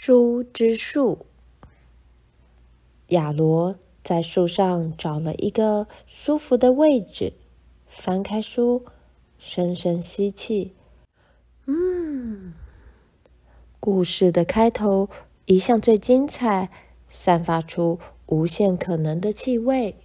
书之树。亚罗在树上找了一个舒服的位置，翻开书，深深吸气。嗯，故事的开头一向最精彩，散发出无限可能的气味。